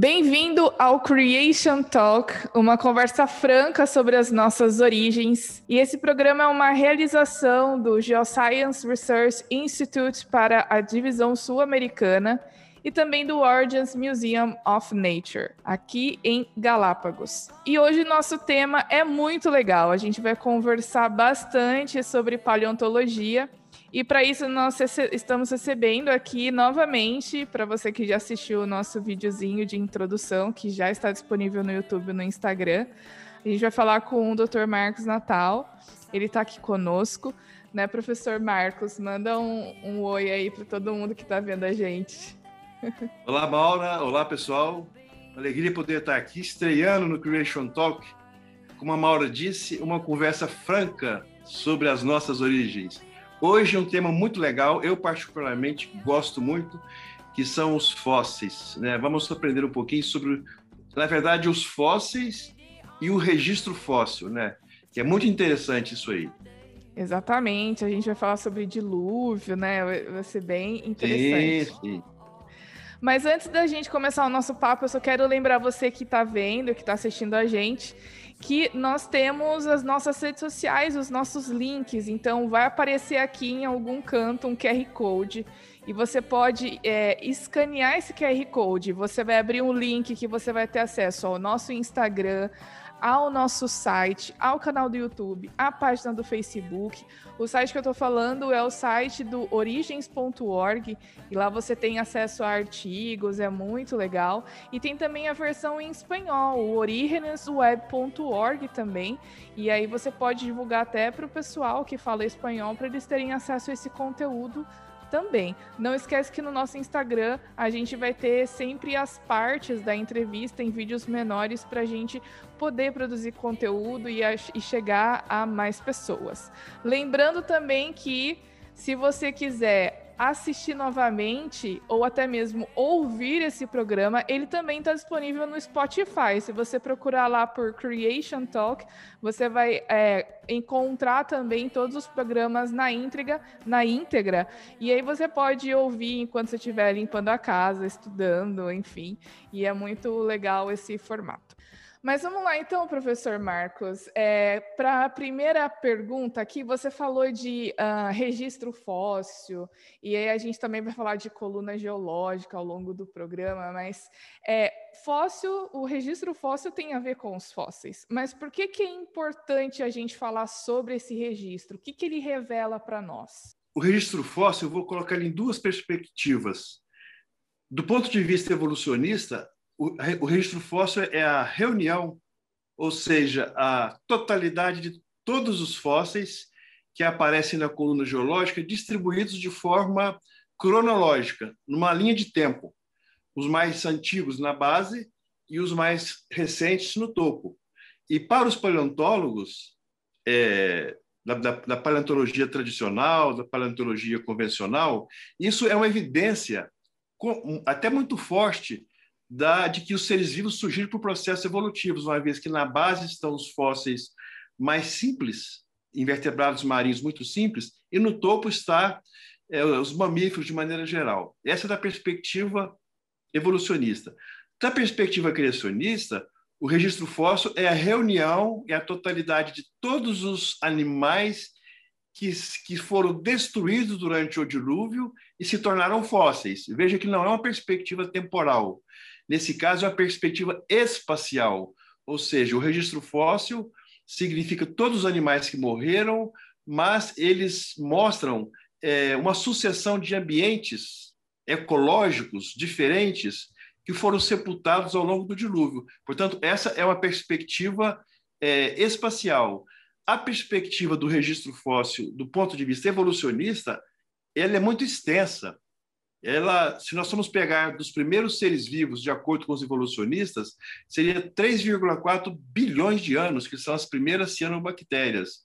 Bem-vindo ao Creation Talk, uma conversa franca sobre as nossas origens. E esse programa é uma realização do Geoscience Research Institute para a divisão sul-americana e também do Origins Museum of Nature, aqui em Galápagos. E hoje nosso tema é muito legal. A gente vai conversar bastante sobre paleontologia. E para isso nós estamos recebendo aqui novamente, para você que já assistiu o nosso videozinho de introdução, que já está disponível no YouTube e no Instagram. A gente vai falar com o Dr. Marcos Natal. Ele está aqui conosco, né, professor Marcos? Manda um, um oi aí para todo mundo que está vendo a gente. Olá, Maura. Olá, pessoal. Alegria poder estar aqui estreando no Creation Talk. Como a Maura disse, uma conversa franca sobre as nossas origens. Hoje é um tema muito legal, eu particularmente gosto muito, que são os fósseis. Né? Vamos aprender um pouquinho sobre, na verdade, os fósseis e o registro fóssil, né? Que é muito interessante isso aí. Exatamente, a gente vai falar sobre dilúvio, né? Vai ser bem interessante. Sim, sim. Mas antes da gente começar o nosso papo, eu só quero lembrar você que está vendo, que está assistindo a gente, que nós temos as nossas redes sociais, os nossos links. Então, vai aparecer aqui em algum canto um QR Code e você pode é, escanear esse QR Code. Você vai abrir um link que você vai ter acesso ao nosso Instagram, ao nosso site, ao canal do YouTube, à página do Facebook. O site que eu estou falando é o site do origens.org e lá você tem acesso a artigos, é muito legal. E tem também a versão em espanhol, o origenesweb.org também. E aí você pode divulgar até para o pessoal que fala espanhol para eles terem acesso a esse conteúdo também. Não esquece que no nosso Instagram a gente vai ter sempre as partes da entrevista em vídeos menores para a gente poder produzir conteúdo e, a, e chegar a mais pessoas. Lembrando também que se você quiser assistir novamente ou até mesmo ouvir esse programa, ele também está disponível no Spotify. Se você procurar lá por Creation Talk, você vai é, encontrar também todos os programas na íntegra, na íntegra. E aí você pode ouvir enquanto você estiver limpando a casa, estudando, enfim. E é muito legal esse formato. Mas vamos lá, então, professor Marcos. É, Para a primeira pergunta aqui, você falou de uh, registro fóssil, e aí a gente também vai falar de coluna geológica ao longo do programa, mas é, fóssil, o registro fóssil tem a ver com os fósseis. Mas por que, que é importante a gente falar sobre esse registro? O que, que ele revela para nós? O registro fóssil, eu vou colocar ele em duas perspectivas. Do ponto de vista evolucionista, o, registro fóssil é a reunião, ou seja, a totalidade de todos os fósseis que aparecem na coluna geológica distribuídos de forma cronológica, numa linha de tempo. Os mais antigos na base e os mais recentes no topo. E para os paleontólogos, é, da, da, da, paleontologia tradicional, da paleontologia convencional, isso é uma evidência com, até muito forte da, de que os seres vivos surgiram por processos evolutivos, uma vez que na base estão os fósseis mais simples, invertebrados marinhos muito simples, e no topo está é, os mamíferos de maneira geral. Essa é da perspectiva evolucionista. Da perspectiva criacionista, o registro fóssil é a reunião e a totalidade de todos os animais que, que foram destruídos durante o dilúvio e se tornaram fósseis. Veja que não é uma perspectiva temporal, Nesse caso, é a perspectiva espacial, ou seja, o registro fóssil significa todos os animais que morreram, mas eles mostram é, uma sucessão de ambientes ecológicos diferentes que foram sepultados ao longo do dilúvio. Portanto, essa é uma perspectiva é, espacial. A perspectiva do registro fóssil, do ponto de vista evolucionista, ela é muito extensa ela, se nós formos pegar dos primeiros seres vivos, de acordo com os evolucionistas, seria 3,4 bilhões de anos, que são as primeiras cianobactérias.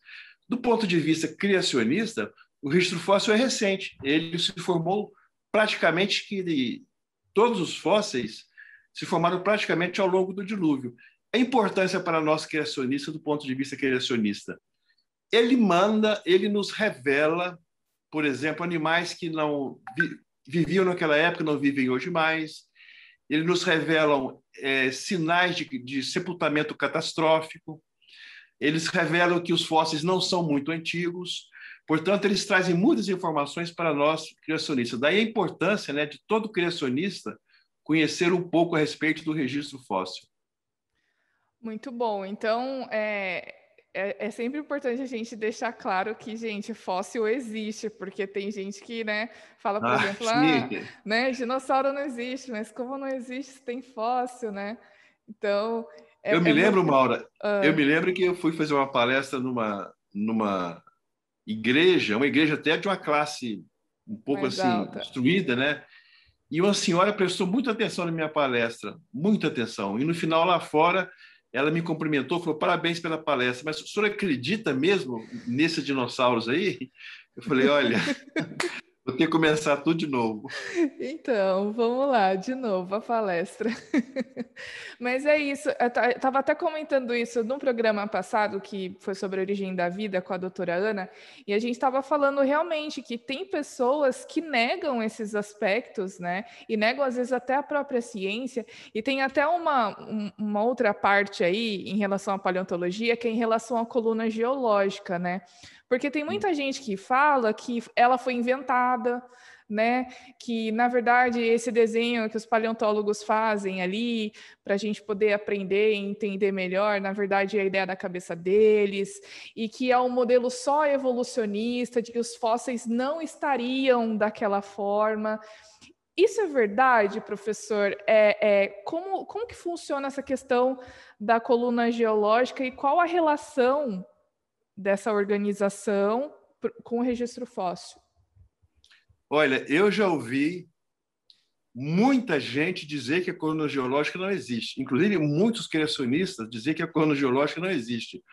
Do ponto de vista criacionista, o registro fóssil é recente. Ele se formou praticamente que todos os fósseis se formaram praticamente ao longo do dilúvio. A importância para nós criacionistas do ponto de vista criacionista. Ele manda, ele nos revela, por exemplo, animais que não viviam naquela época, não vivem hoje mais. eles nos revelam é, sinais de, de sepultamento catastrófico, eles revelam que os fósseis não são muito antigos, portanto, eles trazem muitas informações para nós criacionistas. Daí a importância né, de todo criacionista conhecer um pouco a respeito do registro fóssil. Muito bom. Então, é, é, é, sempre importante a gente deixar claro que, gente, fóssil existe, porque tem gente que, né, fala, por ah, exemplo, ah, né, dinossauro não existe, mas como não existe, tem fóssil, né? Então. É, eu me é lembro, muito... Maura, ah. eu me lembro que eu fui fazer uma palestra numa, numa igreja, uma igreja até de uma classe um pouco Mais assim, alta. instruída, né? E uma senhora prestou muita atenção na minha palestra, muita atenção. E no final, lá fora, ela me cumprimentou, falou parabéns pela palestra, mas o senhor acredita mesmo nesses dinossauros aí? Eu falei, olha, Vou ter que começar tudo de novo. Então, vamos lá, de novo a palestra. Mas é isso, eu estava até comentando isso num programa passado, que foi sobre a origem da vida com a doutora Ana, e a gente estava falando realmente que tem pessoas que negam esses aspectos, né? E negam, às vezes, até a própria ciência, e tem até uma, uma outra parte aí em relação à paleontologia, que é em relação à coluna geológica, né? Porque tem muita gente que fala que ela foi inventada, né? Que na verdade esse desenho que os paleontólogos fazem ali para a gente poder aprender e entender melhor, na verdade é a ideia da cabeça deles e que é um modelo só evolucionista de que os fósseis não estariam daquela forma. Isso é verdade, professor? É, é, como, como que funciona essa questão da coluna geológica e qual a relação dessa organização com o registro fóssil? Olha, eu já ouvi muita gente dizer que a coluna geológica não existe, inclusive muitos criacionistas dizer que a coluna geológica não existe.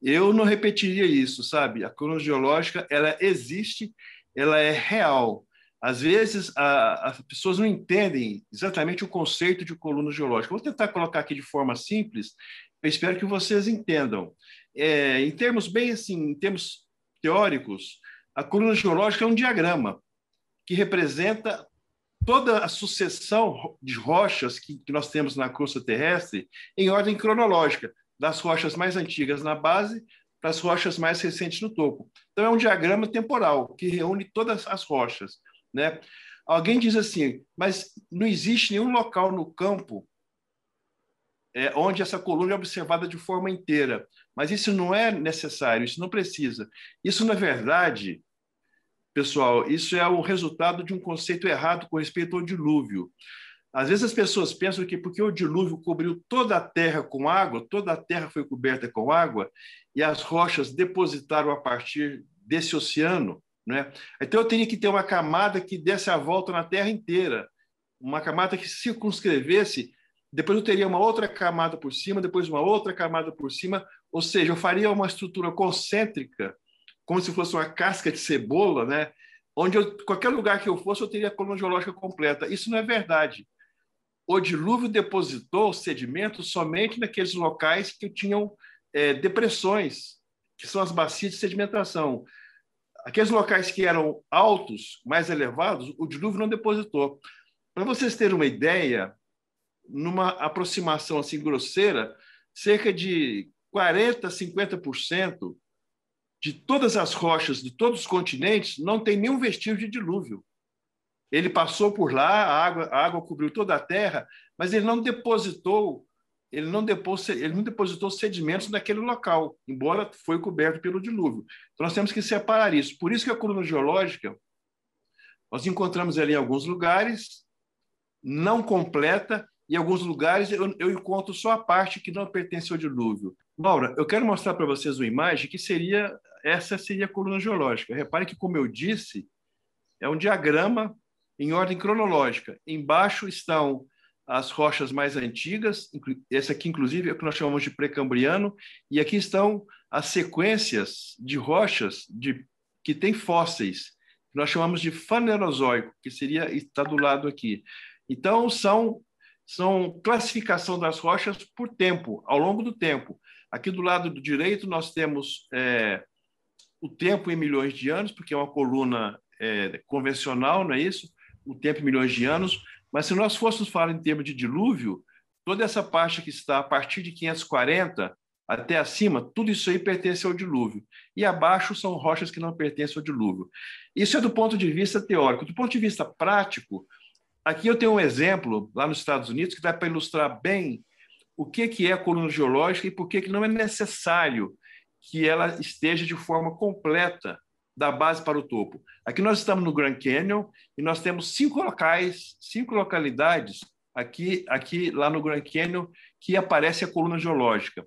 Eu não repetiria isso, sabe? A coluna geológica ela existe, ela é real. Às vezes a, as pessoas não entendem exatamente o conceito de coluna geológica. Vou tentar colocar aqui de forma simples. Eu espero que vocês entendam é, em termos bem assim, em termos teóricos, a coluna geológica é um diagrama que representa toda a sucessão de rochas que, que nós temos na crosta terrestre em ordem cronológica, das rochas mais antigas na base para as rochas mais recentes no topo. Então é um diagrama temporal que reúne todas as rochas, né? Alguém diz assim, mas não existe nenhum local no campo é, onde essa coluna é observada de forma inteira. Mas isso não é necessário, isso não precisa. Isso, na verdade, pessoal, isso é o resultado de um conceito errado com respeito ao dilúvio. Às vezes as pessoas pensam que porque o dilúvio cobriu toda a terra com água, toda a terra foi coberta com água, e as rochas depositaram a partir desse oceano, né? Então eu teria que ter uma camada que desse a volta na terra inteira, uma camada que circunscrevesse depois eu teria uma outra camada por cima, depois uma outra camada por cima, ou seja, eu faria uma estrutura concêntrica, como se fosse uma casca de cebola, né? onde eu, qualquer lugar que eu fosse eu teria a coluna geológica completa. Isso não é verdade. O dilúvio depositou sedimentos somente naqueles locais que tinham é, depressões, que são as bacias de sedimentação. Aqueles locais que eram altos, mais elevados, o dilúvio não depositou. Para vocês terem uma ideia, numa aproximação assim grosseira, cerca de 40, 50% de todas as rochas de todos os continentes não tem nenhum vestígio de dilúvio. Ele passou por lá, a água, a água cobriu toda a terra, mas ele não depositou, ele não depositou, ele não depositou sedimentos naquele local, embora foi coberto pelo dilúvio. Então nós temos que separar isso. Por isso que a coluna geológica nós encontramos ali em alguns lugares não completa em alguns lugares eu, eu encontro só a parte que não pertence ao dilúvio. Maura, eu quero mostrar para vocês uma imagem que seria essa seria a coluna geológica. Repare que, como eu disse, é um diagrama em ordem cronológica. Embaixo estão as rochas mais antigas, essa aqui, inclusive, é o que nós chamamos de pré-cambriano, e aqui estão as sequências de rochas de, que têm fósseis, que nós chamamos de fanerozoico, que seria está do lado aqui. Então, são são classificação das rochas por tempo, ao longo do tempo. Aqui do lado do direito nós temos é, o tempo em milhões de anos, porque é uma coluna é, convencional, não é isso? O tempo em milhões de anos. Mas se nós fôssemos falar em termos de dilúvio, toda essa parte que está a partir de 540 até acima, tudo isso aí pertence ao dilúvio. E abaixo são rochas que não pertencem ao dilúvio. Isso é do ponto de vista teórico. Do ponto de vista prático, aqui eu tenho um exemplo lá nos Estados Unidos que dá para ilustrar bem o que, é a coluna geológica e por que, que não é necessário que ela esteja de forma completa da base para o topo. Aqui nós estamos no Grand Canyon e nós temos cinco locais, cinco localidades aqui, aqui lá no Grand Canyon que aparece a coluna geológica.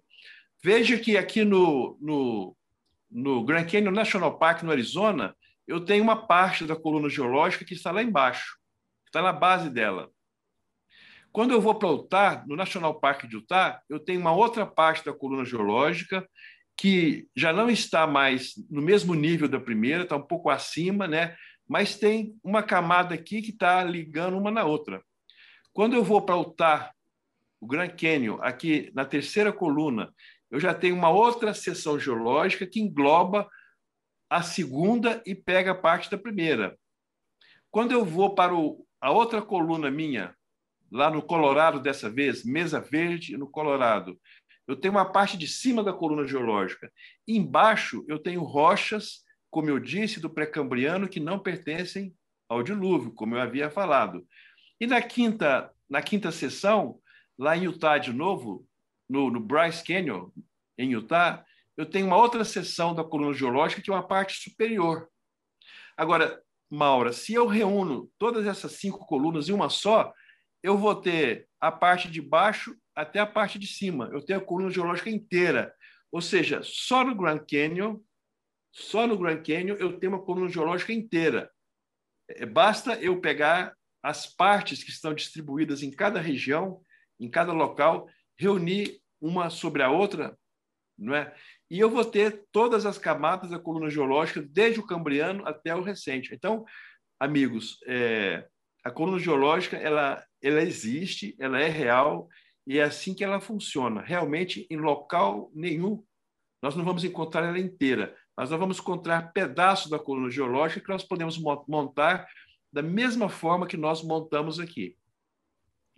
Veja que aqui no, no, no Grand Canyon National Park, no Arizona, eu tenho uma parte da coluna geológica que está lá embaixo, está na base dela. Quando eu vou para Utah, no National Park de Utah, eu tenho uma outra parte da coluna geológica que já não está mais no mesmo nível da primeira, está um pouco acima, né? mas tem uma camada aqui que está ligando uma na outra. Quando eu vou para Utah, o Grand Canyon, aqui na terceira coluna, eu já tenho uma outra seção geológica que engloba a segunda e pega parte da primeira. Quando eu vou para o, a outra coluna minha, lá no Colorado dessa vez, Mesa Verde no Colorado, eu tenho uma parte de cima da coluna geológica. Embaixo eu tenho rochas, como eu disse, do pré-cambriano que não pertencem ao dilúvio, como eu havia falado. E na quinta, na quinta sessão, lá em Utah de novo, no, no Bryce Canyon, em Utah, eu tenho uma outra seção da coluna geológica que é uma parte superior. Agora, Maura, se eu reúno todas essas cinco colunas em uma só, eu vou ter a parte de baixo até a parte de cima. Eu tenho a coluna geológica inteira. Ou seja, só no Grand Canyon, só no Grand Canyon eu tenho uma coluna geológica inteira. É, basta eu pegar as partes que estão distribuídas em cada região, em cada local, reunir uma sobre a outra, não é? E eu vou ter todas as camadas da coluna geológica, desde o cambriano até o recente. Então, amigos, é, a coluna geológica ela, ela existe, ela é real e é assim que ela funciona. Realmente, em local nenhum, nós não vamos encontrar ela inteira, mas nós vamos encontrar pedaços da coluna geológica que nós podemos montar da mesma forma que nós montamos aqui.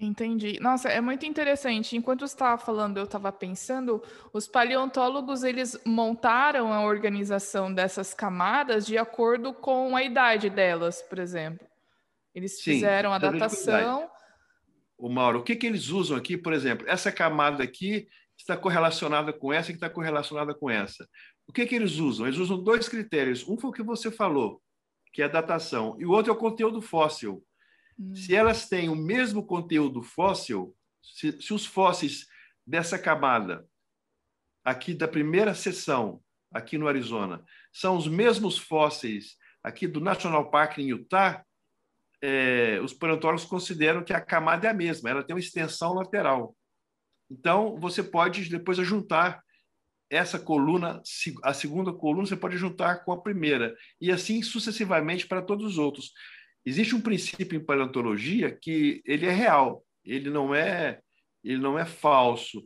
Entendi. Nossa, é muito interessante. Enquanto você estava falando, eu estava pensando, os paleontólogos eles montaram a organização dessas camadas de acordo com a idade delas, por exemplo. Eles Sim, fizeram a datação. O Mauro, o que, que eles usam aqui, por exemplo? Essa camada aqui está correlacionada com essa que está correlacionada com essa. O que, que eles usam? Eles usam dois critérios. Um foi o que você falou, que é a datação, e o outro é o conteúdo fóssil. Hum. Se elas têm o mesmo conteúdo fóssil, se, se os fósseis dessa camada, aqui da primeira sessão, aqui no Arizona, são os mesmos fósseis aqui do National Park em Utah, é, os paleontólogos consideram que a camada é a mesma, ela tem uma extensão lateral. Então, você pode depois juntar essa coluna, a segunda coluna, você pode juntar com a primeira, e assim sucessivamente para todos os outros. Existe um princípio em paleontologia que ele é real, ele não é, ele não é falso.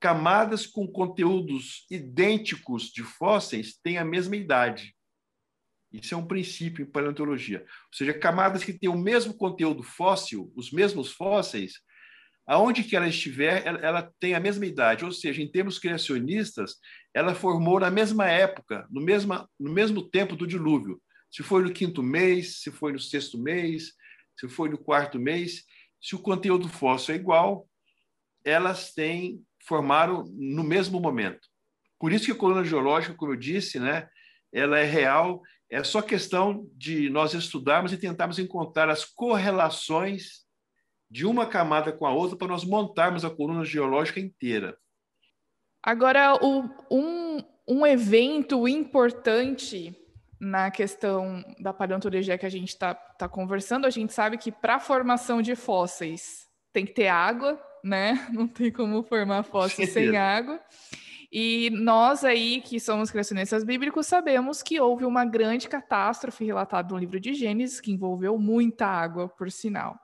Camadas com conteúdos idênticos de fósseis têm a mesma idade. Isso é um princípio em paleontologia. Ou seja, camadas que têm o mesmo conteúdo fóssil, os mesmos fósseis, aonde que ela estiver, ela, ela, tem a mesma idade. Ou seja, em termos criacionistas, ela formou na mesma época, no, mesma, no mesmo tempo do dilúvio. Se foi no quinto mês, se foi no sexto mês, se foi no quarto mês, se o conteúdo fóssil é igual, elas têm formaram no mesmo momento. Por isso que a coluna geológica, como eu disse, né, ela é real. É só questão de nós estudarmos e tentarmos encontrar as correlações de uma camada com a outra para nós montarmos a coluna geológica inteira. Agora, um, um evento importante na questão da paleontologia que a gente está tá conversando, a gente sabe que para a formação de fósseis tem que ter água, né? Não tem como formar fósseis sem água. E nós aí, que somos criacionistas bíblicos, sabemos que houve uma grande catástrofe relatada no livro de Gênesis, que envolveu muita água, por sinal.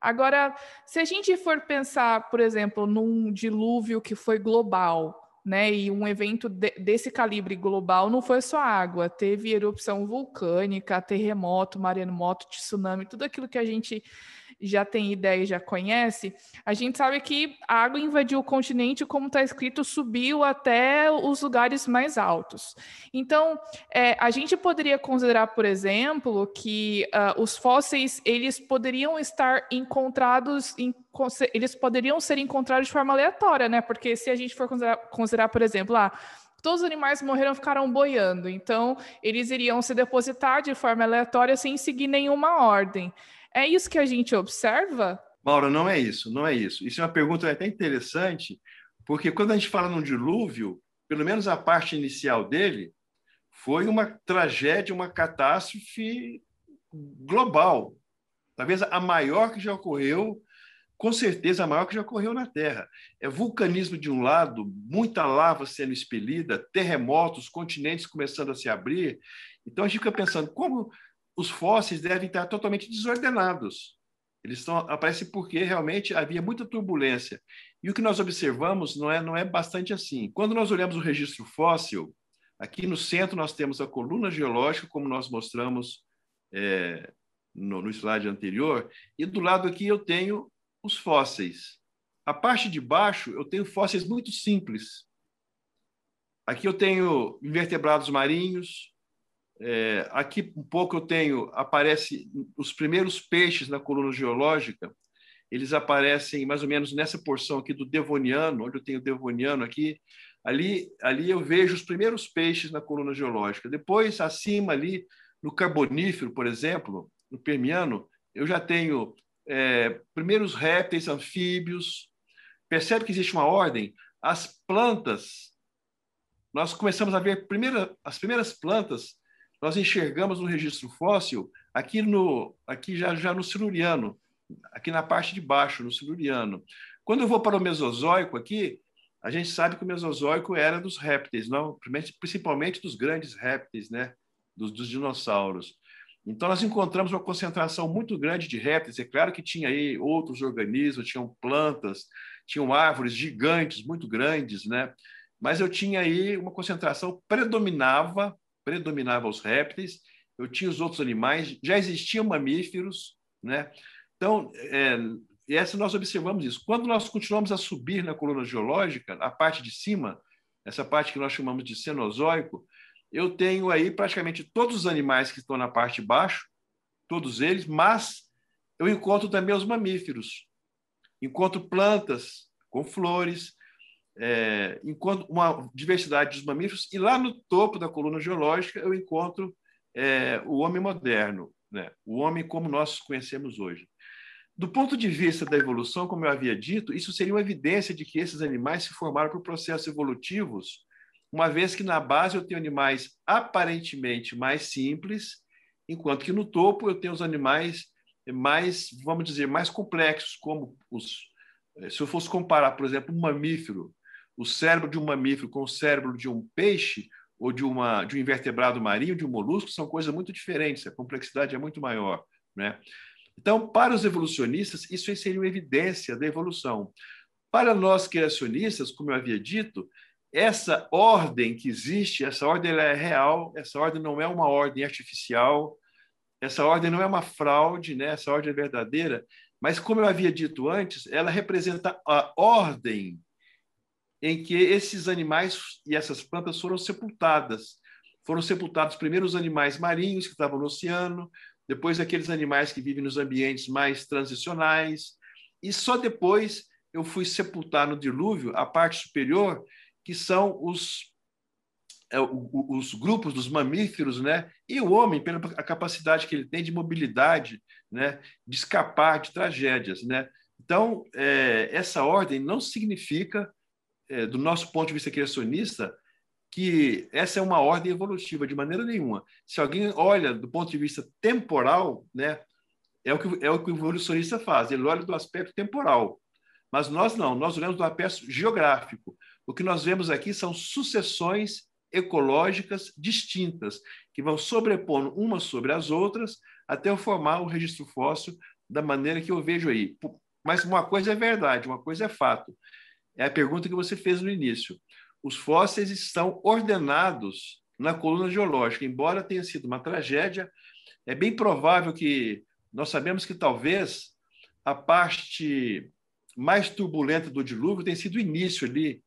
Agora, se a gente for pensar, por exemplo, num dilúvio que foi global, né? E um evento de, desse calibre global não foi só água, teve erupção vulcânica, terremoto, maremoto, tsunami, tudo aquilo que a gente já tem ideia e já conhece, a gente sabe que a água invadiu o continente, como está escrito, subiu até os lugares mais altos. Então, é, a gente poderia considerar, por exemplo, que uh, os fósseis eles poderiam estar encontrados em eles poderiam ser encontrados de forma aleatória, né? Porque se a gente for considerar, considerar por exemplo, ah, todos os animais morreram ficaram boiando, então eles iriam se depositar de forma aleatória sem seguir nenhuma ordem. É isso que a gente observa? Maura, não é isso, não é isso. Isso é uma pergunta até interessante, porque quando a gente fala num dilúvio, pelo menos a parte inicial dele, foi uma tragédia, uma catástrofe global. Talvez a maior que já ocorreu com certeza a maior que já ocorreu na Terra. É vulcanismo de um lado, muita lava sendo expelida, terremotos, continentes começando a se abrir. Então a gente fica pensando como os fósseis devem estar totalmente desordenados. Eles estão aparecem porque realmente havia muita turbulência. E o que nós observamos não é não é bastante assim. Quando nós olhamos o registro fóssil, aqui no centro nós temos a coluna geológica, como nós mostramos é, no, no slide anterior, e do lado aqui eu tenho os fósseis. A parte de baixo, eu tenho fósseis muito simples. Aqui eu tenho invertebrados marinhos. É, aqui um pouco eu tenho, aparece os primeiros peixes na coluna geológica. Eles aparecem mais ou menos nessa porção aqui do Devoniano, onde eu tenho o Devoniano aqui. Ali, ali eu vejo os primeiros peixes na coluna geológica. Depois, acima ali, no Carbonífero, por exemplo, no Permiano, eu já tenho é, primeiros répteis, anfíbios. Percebe que existe uma ordem? As plantas, nós começamos a ver primeira, as primeiras plantas, nós enxergamos no registro fóssil aqui no aqui já já no siluriano, aqui na parte de baixo, no siluriano. Quando eu vou para o Mesozoico aqui, a gente sabe que o Mesozoico era dos répteis, não, principalmente dos grandes répteis, né, dos, dos dinossauros. Então, nós encontramos uma concentração muito grande de répteis. É claro que tinha aí outros organismos, tinham plantas, tinham árvores gigantes, muito grandes, né? Mas eu tinha aí uma concentração predominava, predominava os répteis. Eu tinha os outros animais, já existiam mamíferos, né? Então, é, essa nós observamos isso. Quando nós continuamos a subir na coluna geológica, a parte de cima, essa parte que nós chamamos de Cenozoico, eu tenho aí praticamente todos os animais que estão na parte de baixo, todos eles, mas eu encontro também os mamíferos. Encontro plantas com flores, é, uma diversidade de mamíferos, e lá no topo da coluna geológica eu encontro é, o homem moderno, né? o homem como nós conhecemos hoje. Do ponto de vista da evolução, como eu havia dito, isso seria uma evidência de que esses animais se formaram por processos evolutivos uma vez que na base eu tenho animais aparentemente mais simples, enquanto que no topo eu tenho os animais mais, vamos dizer, mais complexos, como os. Eh, se eu fosse comparar, por exemplo, um mamífero, o cérebro de um mamífero com o cérebro de um peixe ou de, uma, de um invertebrado marinho, de um molusco, são coisas muito diferentes, a complexidade é muito maior. Né? Então, para os evolucionistas, isso seria uma evidência da evolução. Para nós criacionistas, como eu havia dito, essa ordem que existe, essa ordem é real, essa ordem não é uma ordem artificial, essa ordem não é uma fraude, né? essa ordem é verdadeira, mas, como eu havia dito antes, ela representa a ordem em que esses animais e essas plantas foram sepultadas. Foram sepultados primeiro os animais marinhos que estavam no oceano, depois aqueles animais que vivem nos ambientes mais transicionais, e só depois eu fui sepultar no dilúvio a parte superior, que são os, é, os grupos dos mamíferos, né? E o homem, pela capacidade que ele tem de mobilidade, né? De escapar de tragédias, né? Então, é, essa ordem não significa, é, do nosso ponto de vista criacionista, que essa é uma ordem evolutiva de maneira nenhuma. Se alguém olha do ponto de vista temporal, né, é o que é o que o evolucionista faz. Ele olha do aspecto temporal, mas nós não. Nós olhamos do aspecto geográfico. O que nós vemos aqui são sucessões ecológicas distintas, que vão sobrepondo umas sobre as outras até eu formar o registro fóssil da maneira que eu vejo aí. Mas uma coisa é verdade, uma coisa é fato. É a pergunta que você fez no início. Os fósseis estão ordenados na coluna geológica, embora tenha sido uma tragédia, é bem provável que nós sabemos que talvez a parte mais turbulenta do dilúvio tem sido o início ali,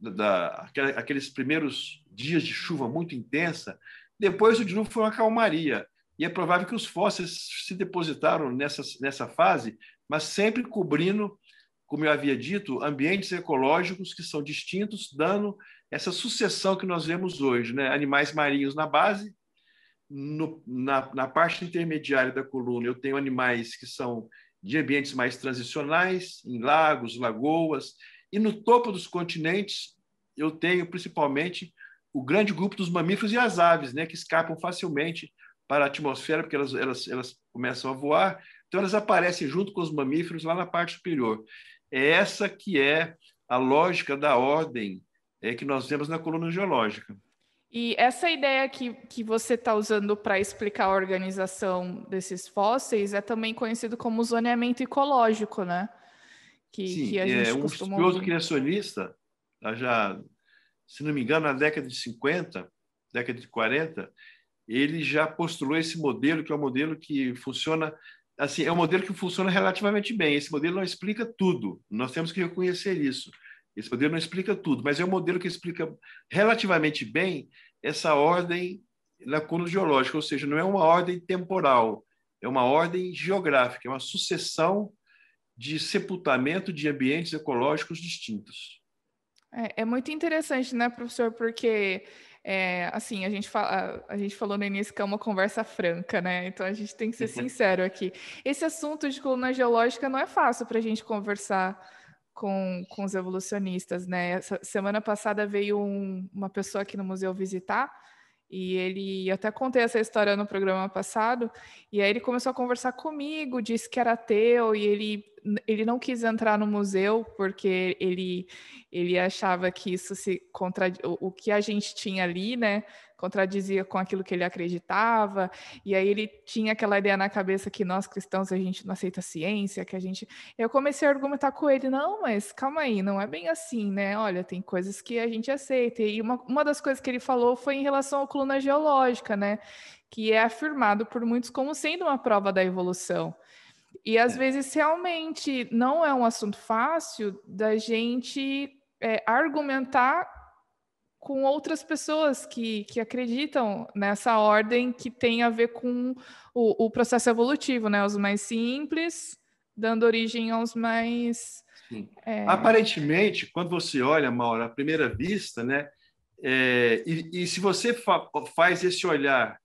da, aqueles primeiros dias de chuva muito intensa. Depois o dilúvio foi uma calmaria. E é provável que os fósseis se depositaram nessa, nessa fase, mas sempre cobrindo, como eu havia dito, ambientes ecológicos que são distintos, dando essa sucessão que nós vemos hoje. Né? Animais marinhos na base, no, na, na parte intermediária da coluna, eu tenho animais que são de ambientes mais transicionais, em lagos, lagoas, e no topo dos continentes eu tenho principalmente o grande grupo dos mamíferos e as aves, né, que escapam facilmente para a atmosfera, porque elas, elas, elas começam a voar, então elas aparecem junto com os mamíferos lá na parte superior. É essa que é a lógica da ordem é, que nós vemos na coluna geológica. E essa ideia que, que você está usando para explicar a organização desses fósseis é também conhecido como zoneamento ecológico, né? Que, Sim, que a gente é um estudioso criacionista, já, se não me engano, na década de 50, década de 40, ele já postulou esse modelo, que é um modelo que funciona assim, é um modelo que funciona relativamente bem. Esse modelo não explica tudo. Nós temos que reconhecer isso. Esse modelo não explica tudo, mas é um modelo que explica relativamente bem essa ordem lacuna geológica, ou seja, não é uma ordem temporal, é uma ordem geográfica, é uma sucessão de sepultamento de ambientes ecológicos distintos. É, é muito interessante, né, professor? Porque é, assim, a gente, fala, a gente falou no início que é uma conversa franca, né? Então a gente tem que ser sincero aqui. Esse assunto de coluna geológica não é fácil para a gente conversar com, com os evolucionistas, né? Essa semana passada veio um, uma pessoa aqui no museu visitar e ele até contei essa história no programa passado e aí ele começou a conversar comigo, disse que era ateu e ele ele não quis entrar no museu porque ele ele achava que isso se contra o, o que a gente tinha ali, né? Contradizia com aquilo que ele acreditava, e aí ele tinha aquela ideia na cabeça que nós cristãos a gente não aceita ciência, que a gente. Eu comecei a argumentar com ele, não, mas calma aí, não é bem assim, né? Olha, tem coisas que a gente aceita. E uma, uma das coisas que ele falou foi em relação à coluna geológica, né? Que é afirmado por muitos como sendo uma prova da evolução. E às é. vezes realmente não é um assunto fácil da gente é, argumentar com outras pessoas que, que acreditam nessa ordem que tem a ver com o, o processo evolutivo, né? Os mais simples, dando origem aos mais. É... Aparentemente, quando você olha, Maura, à primeira vista, né? É, e, e, se você fa faz esse olhar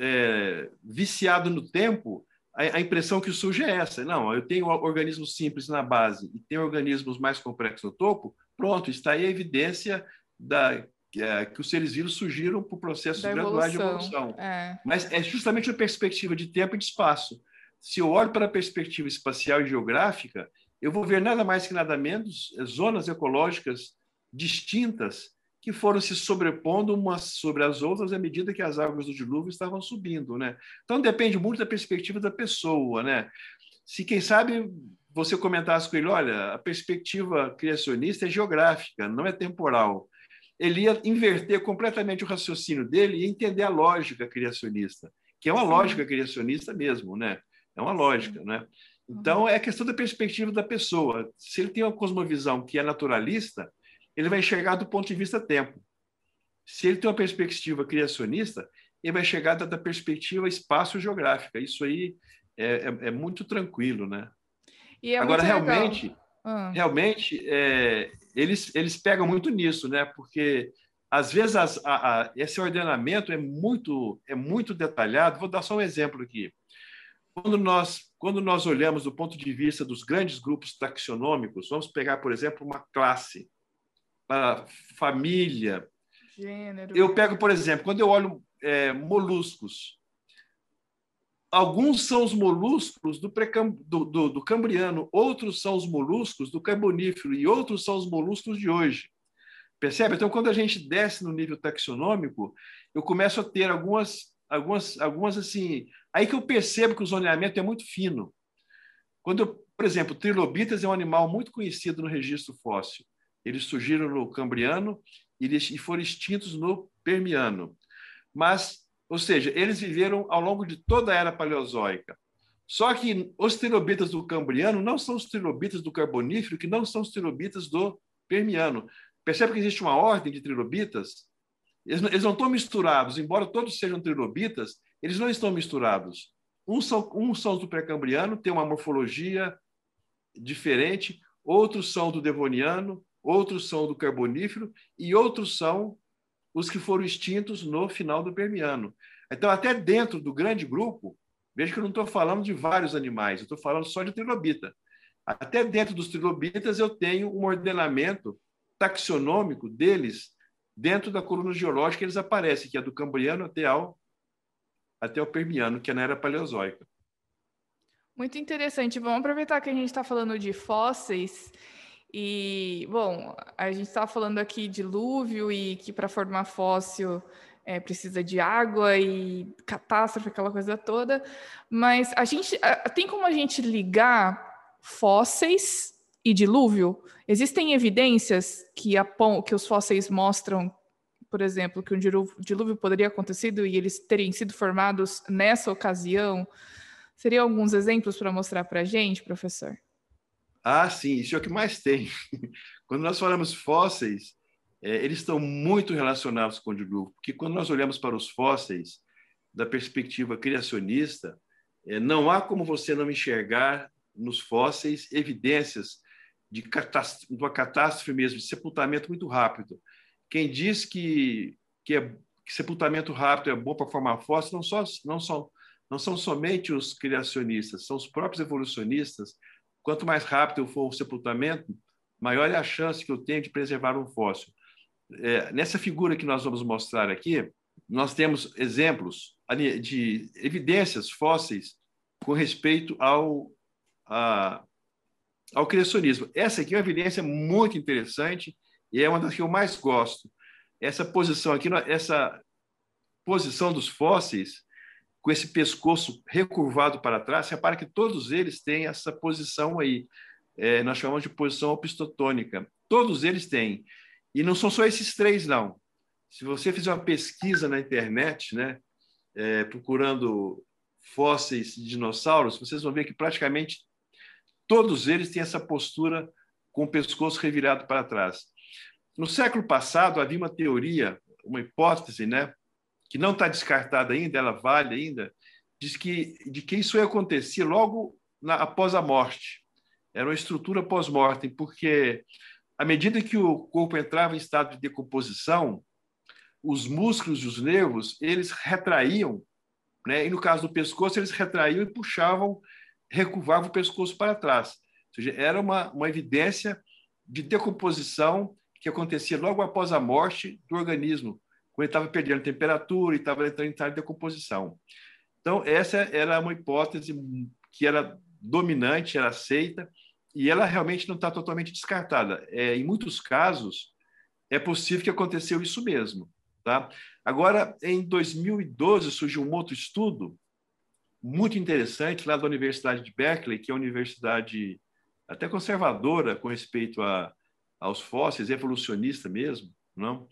é, viciado no tempo, a, a, impressão que surge é essa: não, eu tenho organismos simples na base e tenho organismos mais complexos no topo, pronto, está aí a evidência da, é, que os seres vivos surgiram por processos da graduais de evolução. É. Mas é justamente a perspectiva de tempo e de espaço. Se eu olho para a perspectiva espacial e geográfica, eu vou ver nada mais que nada menos é, zonas ecológicas distintas que foram se sobrepondo umas sobre as outras à medida que as águas do dilúvio estavam subindo, né? Então depende muito da perspectiva da pessoa, né? Se quem sabe você comentasse com ele, olha, a perspectiva criacionista é geográfica, não é temporal ele ia inverter completamente o raciocínio dele e entender a lógica criacionista, que é uma Sim. lógica criacionista mesmo, né? É uma lógica, Sim. né? Então, uhum. é questão da perspectiva da pessoa. Se ele tem uma cosmovisão que é naturalista, ele vai enxergar do ponto de vista tempo. Se ele tem uma perspectiva criacionista, ele vai enxergar da perspectiva espaço-geográfica. Isso aí é, é, é, muito tranquilo, né? É Agora, realmente, ah. realmente é, eles, eles pegam muito nisso, né? Porque às vezes as, a, a, esse ordenamento é muito é muito detalhado. Vou dar só um exemplo aqui. Quando nós quando nós olhamos do ponto de vista dos grandes grupos taxonômicos, vamos pegar por exemplo uma classe, para família, Gênero. Eu pego por exemplo quando eu olho é, moluscos, alguns são os moluscos do, do, do, do, Cambriano, outros são os moluscos do Carbonífero e outros são os moluscos de hoje. Percebe? Então, quando a gente desce no nível taxonômico, eu começo a ter algumas, algumas, algumas assim. Aí que eu percebo que o zoneamento é muito fino. Quando, eu, por exemplo, trilobitas é um animal muito conhecido no registro fóssil. Eles surgiram no Cambriano e foram extintos no Permiano. Mas ou seja, eles viveram ao longo de toda a era paleozoica. Só que os trilobitas do Cambriano não são os trilobitas do Carbonífero, que não são os trilobitas do Permiano. Percebe que existe uma ordem de trilobitas? Eles não, eles não estão misturados, embora todos sejam trilobitas, eles não estão misturados. Uns são, uns são do pré-cambriano, tem uma morfologia diferente, outros são do devoniano, outros são do carbonífero e outros são os que foram extintos no final do Permiano. Então, até dentro do grande grupo, veja que eu não estou falando de vários animais, eu estou falando só de trilobita. Até dentro dos trilobitas eu tenho um ordenamento taxonômico deles dentro da coluna geológica eles aparecem, que é do Cambriano até ao, até o Permiano, que é na era paleozoica. Muito interessante. Vamos aproveitar que a gente está falando de fósseis e, bom, a gente está falando aqui de dilúvio e que para formar fóssil é, precisa de água e catástrofe, aquela coisa toda, mas a gente tem como a gente ligar fósseis e dilúvio? Existem evidências que, que os fósseis mostram, por exemplo, que um dilúvio poderia ter acontecido e eles terem sido formados nessa ocasião? Seria alguns exemplos para mostrar para a gente, professor? Ah, sim, isso é o que mais tem. Quando nós falamos fósseis, é, eles estão muito relacionados com o dilúvio, porque quando nós olhamos para os fósseis da perspectiva criacionista, é, não há como você não enxergar nos fósseis evidências de, de uma catástrofe mesmo, de sepultamento muito rápido. Quem diz que, que, é, que sepultamento rápido é bom para formar fósseis não, só, não, são, não são somente os criacionistas, são os próprios evolucionistas Quanto mais rápido for o sepultamento, maior é a chance que eu tenho de preservar um fóssil. É, nessa figura que nós vamos mostrar aqui, nós temos exemplos de evidências fósseis com respeito ao, a, ao criacionismo. Essa aqui é uma evidência muito interessante e é uma das que eu mais gosto. Essa posição aqui, essa posição dos fósseis com esse pescoço recurvado para trás, repara que todos eles têm essa posição aí. É, nós chamamos de posição opistotônica. Todos eles têm. E não são só esses três, não. Se você fizer uma pesquisa na internet, né, é, procurando fósseis de dinossauros, vocês vão ver que praticamente todos eles têm essa postura com o pescoço revirado para trás. No século passado, havia uma teoria, uma hipótese, né, que não está descartada ainda, ela vale ainda, diz que de que isso ia acontecer logo na, após a morte. Era uma estrutura pós-mortem, porque à medida que o corpo entrava em estado de decomposição, os músculos e os nervos eles retraíam, né? E no caso do pescoço eles retraíam e puxavam, recurvavam o pescoço para trás. Ou seja, era uma, uma evidência de decomposição que acontecia logo após a morte do organismo, quando ele estava perdendo temperatura e estava entrando em estado de decomposição. Então, essa era uma hipótese que era dominante, era aceita, e ela realmente não está totalmente descartada. É, em muitos casos, é possível que aconteceu isso mesmo. Tá? Agora, em 2012, surgiu um outro estudo muito interessante lá da Universidade de Berkeley, que é uma universidade até conservadora com respeito a, aos fósseis, evolucionista mesmo, não?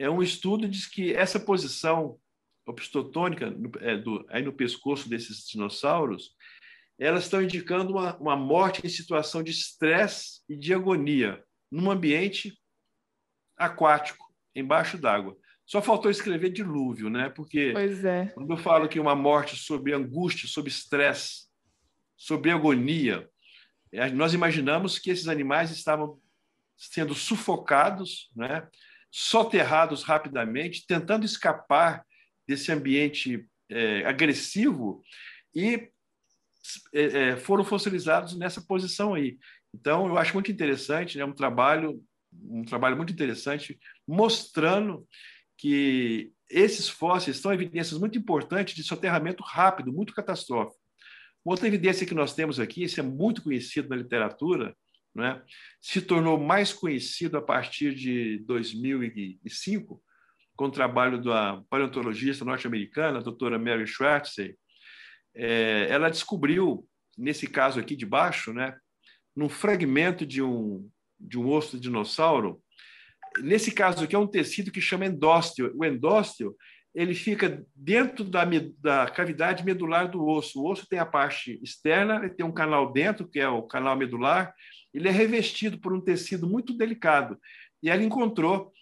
É um estudo diz que essa posição opistotônica é, do, aí no pescoço desses dinossauros, elas estão indicando uma, uma morte em situação de estresse e de agonia, num ambiente aquático, embaixo d'água. Só faltou escrever dilúvio, né? Porque é. quando eu falo que uma morte sob angústia, sob estresse, sob agonia, é, nós imaginamos que esses animais estavam sendo sufocados, né? Soterrados rapidamente, tentando escapar desse ambiente é, agressivo e é, é, foram fossilizados nessa posição aí. Então, eu acho muito interessante, é né, um trabalho um trabalho muito interessante mostrando que esses fósseis são evidências muito importantes de soterramento rápido, muito catastrófico. Outra evidência que nós temos aqui, isso é muito conhecido na literatura, né? se tornou mais conhecido a partir de 2005, com o trabalho da paleontologista norte-americana, doutora Mary Schwartzer. É, ela descobriu, nesse caso aqui de baixo, né, num fragmento de um, de um osso de dinossauro, nesse caso aqui é um tecido que chama endósteo. O endósteo ele fica dentro da, da cavidade medular do osso. O osso tem a parte externa, ele tem um canal dentro, que é o canal medular, ele é revestido por um tecido muito delicado. E ela encontrou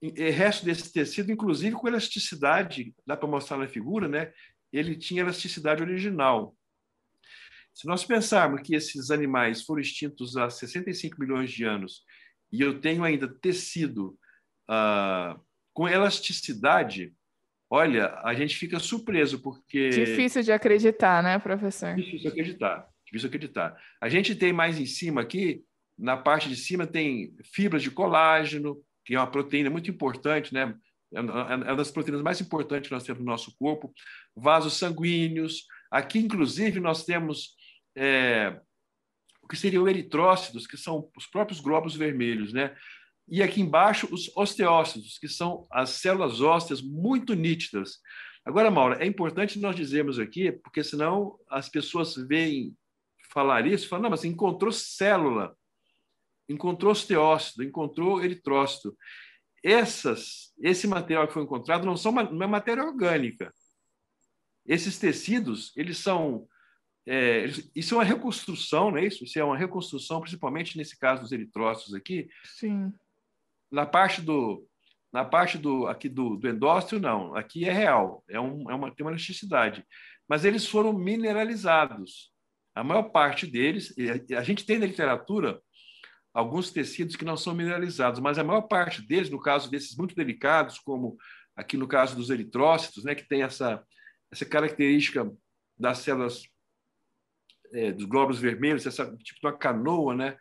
o resto desse tecido, inclusive com elasticidade, dá para mostrar na figura, né? ele tinha elasticidade original. Se nós pensarmos que esses animais foram extintos há 65 milhões de anos e eu tenho ainda tecido ah, com elasticidade, olha, a gente fica surpreso, porque. Difícil de acreditar, né, professor? Difícil acreditar. Difícil acreditar. A gente tem mais em cima aqui, na parte de cima, tem fibras de colágeno, que é uma proteína muito importante, né? É, é uma das proteínas mais importantes que nós temos no nosso corpo, vasos sanguíneos. Aqui, inclusive, nós temos é, o que seriam eritrócitos, que são os próprios glóbulos vermelhos, né? E aqui embaixo, os osteócitos, que são as células ósseas muito nítidas. Agora, Maura, é importante nós dizermos aqui, porque senão as pessoas veem falar isso falam, não, mas encontrou célula, encontrou osteócito, encontrou eritrócito. Essas, esse material que foi encontrado não, são, não é matéria orgânica. Esses tecidos, eles são é, isso é uma reconstrução, não é isso? Isso é uma reconstrução, principalmente nesse caso dos eritrócitos aqui. Sim. Na parte do na parte do aqui do, do não, aqui é real, é, um, é uma tem uma elasticidade, mas eles foram mineralizados. A maior parte deles, a gente tem na literatura alguns tecidos que não são mineralizados, mas a maior parte deles, no caso desses muito delicados, como aqui no caso dos eritrócitos, né, que tem essa essa característica das células é, dos glóbulos vermelhos, essa tipo de uma canoa, né?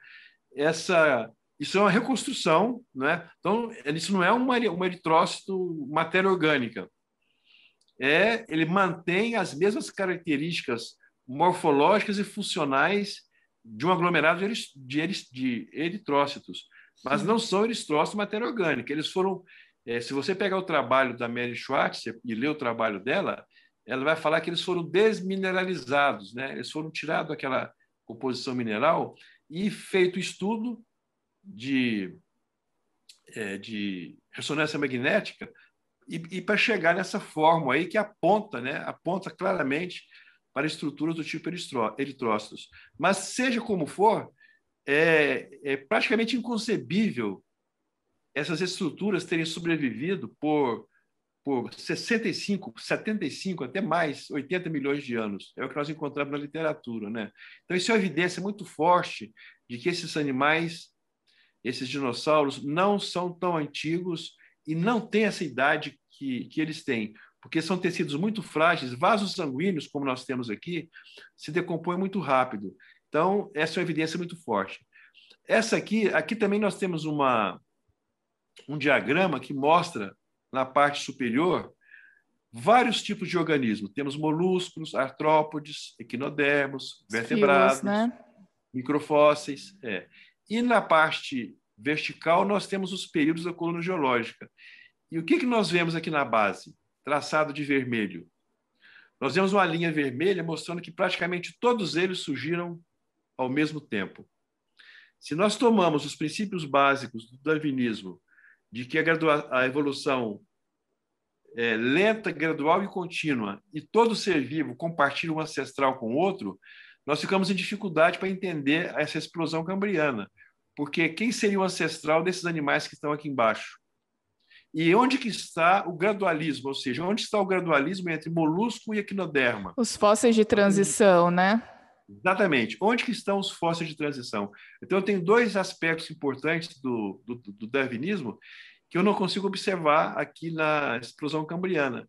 Essa isso é uma reconstrução, né? Então isso não é um, eritrócito matéria orgânica. É, ele mantém as mesmas características morfológicas e funcionais de um aglomerado de, de eritrócitos, mas não são eritrócitos matéria orgânica. Eles foram, é, se você pegar o trabalho da Mary Schwartz e ler o trabalho dela, ela vai falar que eles foram desmineralizados, né? eles foram tirados daquela composição mineral e feito estudo de, é, de ressonância magnética e, e para chegar nessa fórmula aí que aponta, né? aponta claramente para estruturas do tipo eritrócitos. Mas, seja como for, é, é praticamente inconcebível essas estruturas terem sobrevivido por por 65, 75, até mais, 80 milhões de anos. É o que nós encontramos na literatura. Né? Então, isso é uma evidência muito forte de que esses animais, esses dinossauros, não são tão antigos e não têm essa idade que, que eles têm, porque são tecidos muito frágeis, vasos sanguíneos, como nós temos aqui, se decompõem muito rápido. Então, essa é uma evidência muito forte. Essa aqui, aqui também nós temos uma, um diagrama que mostra na parte superior, vários tipos de organismos. Temos moluscos, artrópodes, equinodermos, vertebrados, né? microfósseis. É. E na parte vertical, nós temos os períodos da coluna geológica. E o que, que nós vemos aqui na base? Traçado de vermelho. Nós vemos uma linha vermelha mostrando que praticamente todos eles surgiram ao mesmo tempo. Se nós tomamos os princípios básicos do darwinismo de que a, a evolução é lenta, gradual e contínua, e todo ser vivo compartilha um ancestral com outro, nós ficamos em dificuldade para entender essa explosão cambriana. Porque quem seria o ancestral desses animais que estão aqui embaixo? E onde que está o gradualismo? Ou seja, onde está o gradualismo entre molusco e equinoderma? Os fósseis de transição, né? Exatamente. Onde que estão os fósseis de transição? Então, eu tenho dois aspectos importantes do, do, do darwinismo que eu não consigo observar aqui na explosão cambriana,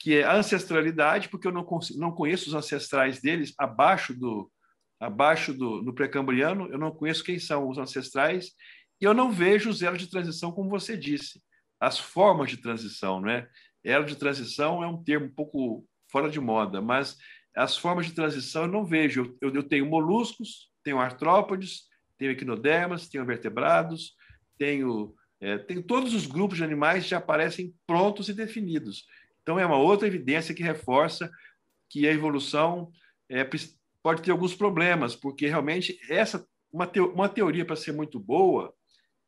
que é a ancestralidade, porque eu não, consigo, não conheço os ancestrais deles abaixo do abaixo do no pré-cambriano, eu não conheço quem são os ancestrais e eu não vejo os elos de transição como você disse, as formas de transição, não é? Elo de transição é um termo um pouco fora de moda, mas as formas de transição eu não vejo. Eu, eu tenho moluscos, tenho artrópodes, tenho equinodermas, tenho vertebrados, tenho, é, tenho todos os grupos de animais já aparecem prontos e definidos. Então, é uma outra evidência que reforça que a evolução é, pode ter alguns problemas, porque realmente essa uma, te, uma teoria para ser muito boa,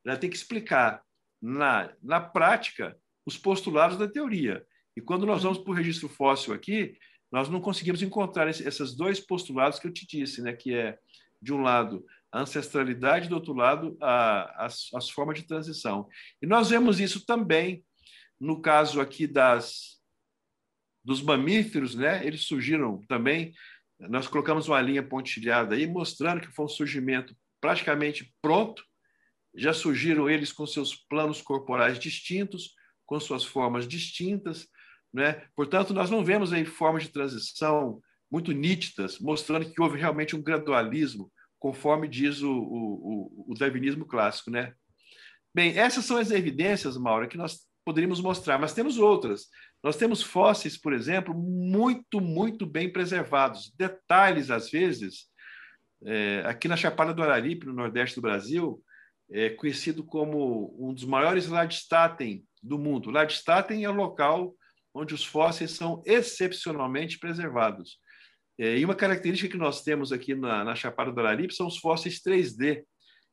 ela tem que explicar na, na prática os postulados da teoria. E quando nós vamos para o registro fóssil aqui, nós não conseguimos encontrar esses dois postulados que eu te disse, né? que é, de um lado, a ancestralidade, do outro lado, a, as, as formas de transição. E nós vemos isso também no caso aqui das, dos mamíferos, né? eles surgiram também, nós colocamos uma linha pontilhada aí, mostrando que foi um surgimento praticamente pronto, já surgiram eles com seus planos corporais distintos, com suas formas distintas, né? Portanto, nós não vemos aí formas de transição muito nítidas, mostrando que houve realmente um gradualismo, conforme diz o, o, o darwinismo clássico. Né? Bem, essas são as evidências, Maura, que nós poderíamos mostrar, mas temos outras. Nós temos fósseis, por exemplo, muito, muito bem preservados. Detalhes, às vezes, é, aqui na Chapada do Araripe, no nordeste do Brasil, é conhecido como um dos maiores Ladstaten do mundo. Ladstaten é o local onde os fósseis são excepcionalmente preservados. É, e uma característica que nós temos aqui na, na Chapada do Araripe são os fósseis 3D,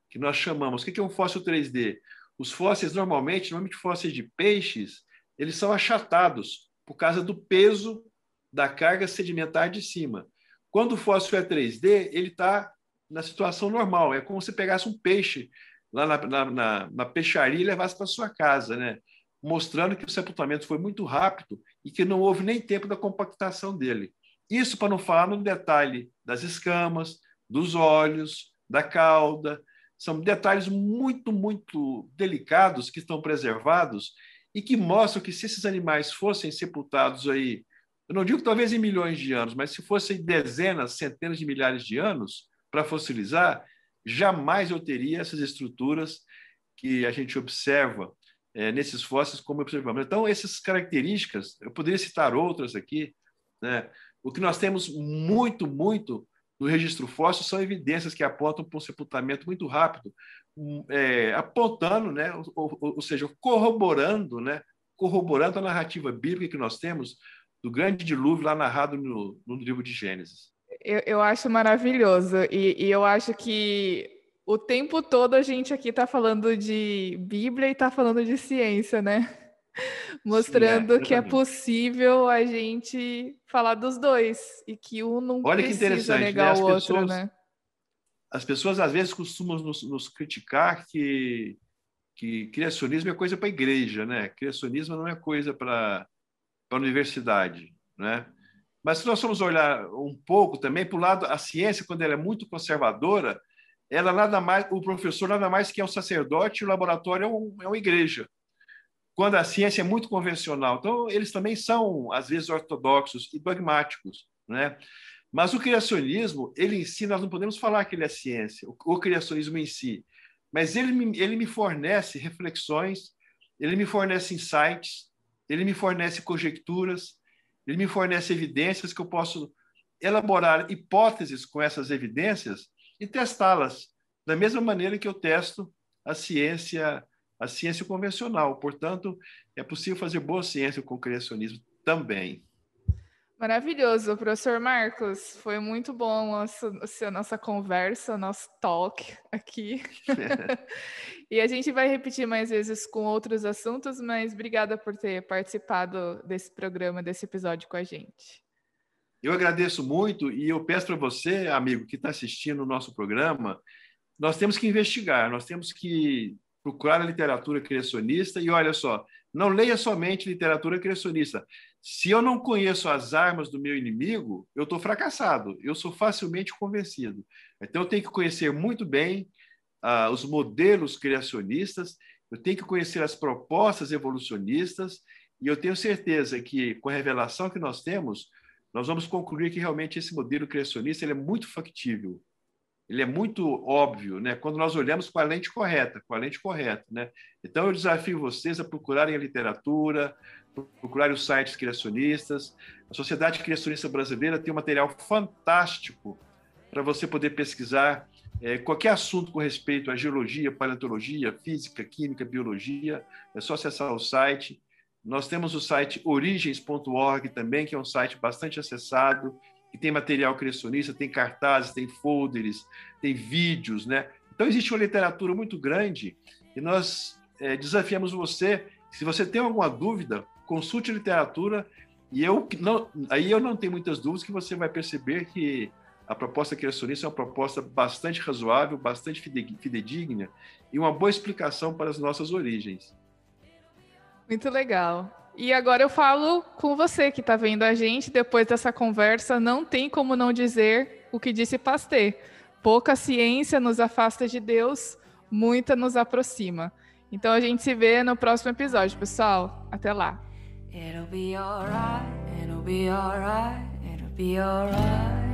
que nós chamamos. O que é um fóssil 3D? Os fósseis, normalmente, normalmente fósseis de peixes, eles são achatados por causa do peso da carga sedimentar de cima. Quando o fóssil é 3D, ele está na situação normal. É como se pegasse um peixe lá na, na, na peixaria e levasse para sua casa, né? mostrando que o sepultamento foi muito rápido e que não houve nem tempo da compactação dele. Isso para não falar no detalhe das escamas, dos olhos, da cauda. São detalhes muito, muito delicados que estão preservados e que mostram que se esses animais fossem sepultados aí, eu não digo talvez em milhões de anos, mas se fossem dezenas, centenas de milhares de anos para fossilizar, jamais eu teria essas estruturas que a gente observa é, nesses fósseis como observamos. Então, essas características, eu poderia citar outras aqui, né? o que nós temos muito, muito no registro fóssil são evidências que apontam para um sepultamento muito rápido, hum, é, apontando, né? ou, ou, ou, seja, corroborando, né? corroborando a narrativa bíblica que nós temos do grande dilúvio lá narrado no, no livro de Gênesis. Eu, eu acho maravilhoso e, e eu acho que o tempo todo a gente aqui está falando de Bíblia e está falando de ciência, né? Mostrando Sim, é, que é possível a gente falar dos dois e que um não Olha precisa né? negar né? o outro, pessoas, né? As pessoas às vezes costumam nos, nos criticar que, que criacionismo é coisa para a igreja, né? Criacionismo não é coisa para a universidade, né? Mas se nós formos olhar um pouco também para o lado, a ciência, quando ela é muito conservadora, ela nada mais, o professor nada mais que é um sacerdote, o laboratório é, um, é uma igreja. Quando a ciência é muito convencional, então eles também são às vezes ortodoxos e dogmáticos, né? Mas o criacionismo, ele em si, nós não podemos falar que ele é ciência, o criacionismo em si, mas ele me, ele me fornece reflexões, ele me fornece insights, ele me fornece conjecturas, ele me fornece evidências que eu posso elaborar hipóteses com essas evidências e testá-las da mesma maneira que eu testo a ciência a ciência convencional. Portanto, é possível fazer boa ciência com o criacionismo também. Maravilhoso, professor Marcos. Foi muito bom a nossa, a nossa conversa, nosso talk aqui. e a gente vai repetir mais vezes com outros assuntos, mas obrigada por ter participado desse programa, desse episódio com a gente. Eu agradeço muito e eu peço para você, amigo, que está assistindo o nosso programa, nós temos que investigar, nós temos que procurar a literatura criacionista e olha só, não leia somente literatura criacionista. Se eu não conheço as armas do meu inimigo, eu estou fracassado, eu sou facilmente convencido. Então eu tenho que conhecer muito bem uh, os modelos criacionistas, eu tenho que conhecer as propostas evolucionistas e eu tenho certeza que com a revelação que nós temos, nós vamos concluir que realmente esse modelo criacionista ele é muito factível, ele é muito óbvio, né? Quando nós olhamos com a lente correta, com a lente correta, né? Então eu desafio vocês a procurarem a literatura, procurarem os sites criacionistas. A Sociedade Criacionista Brasileira tem um material fantástico para você poder pesquisar é, qualquer assunto com respeito à geologia, paleontologia, física, química, biologia. É só acessar o site. Nós temos o site origens.org também, que é um site bastante acessado, que tem material criacionista, tem cartazes, tem folders, tem vídeos, né? Então existe uma literatura muito grande e nós é, desafiamos você, se você tem alguma dúvida, consulte literatura e eu não, aí eu não tenho muitas dúvidas que você vai perceber que a proposta criacionista é uma proposta bastante razoável, bastante fidedigna e uma boa explicação para as nossas origens. Muito legal. E agora eu falo com você que está vendo a gente, depois dessa conversa, não tem como não dizer o que disse Pasteur. Pouca ciência nos afasta de Deus, muita nos aproxima. Então a gente se vê no próximo episódio, pessoal. Até lá. It'll be alright, it'll be alright, it'll be alright.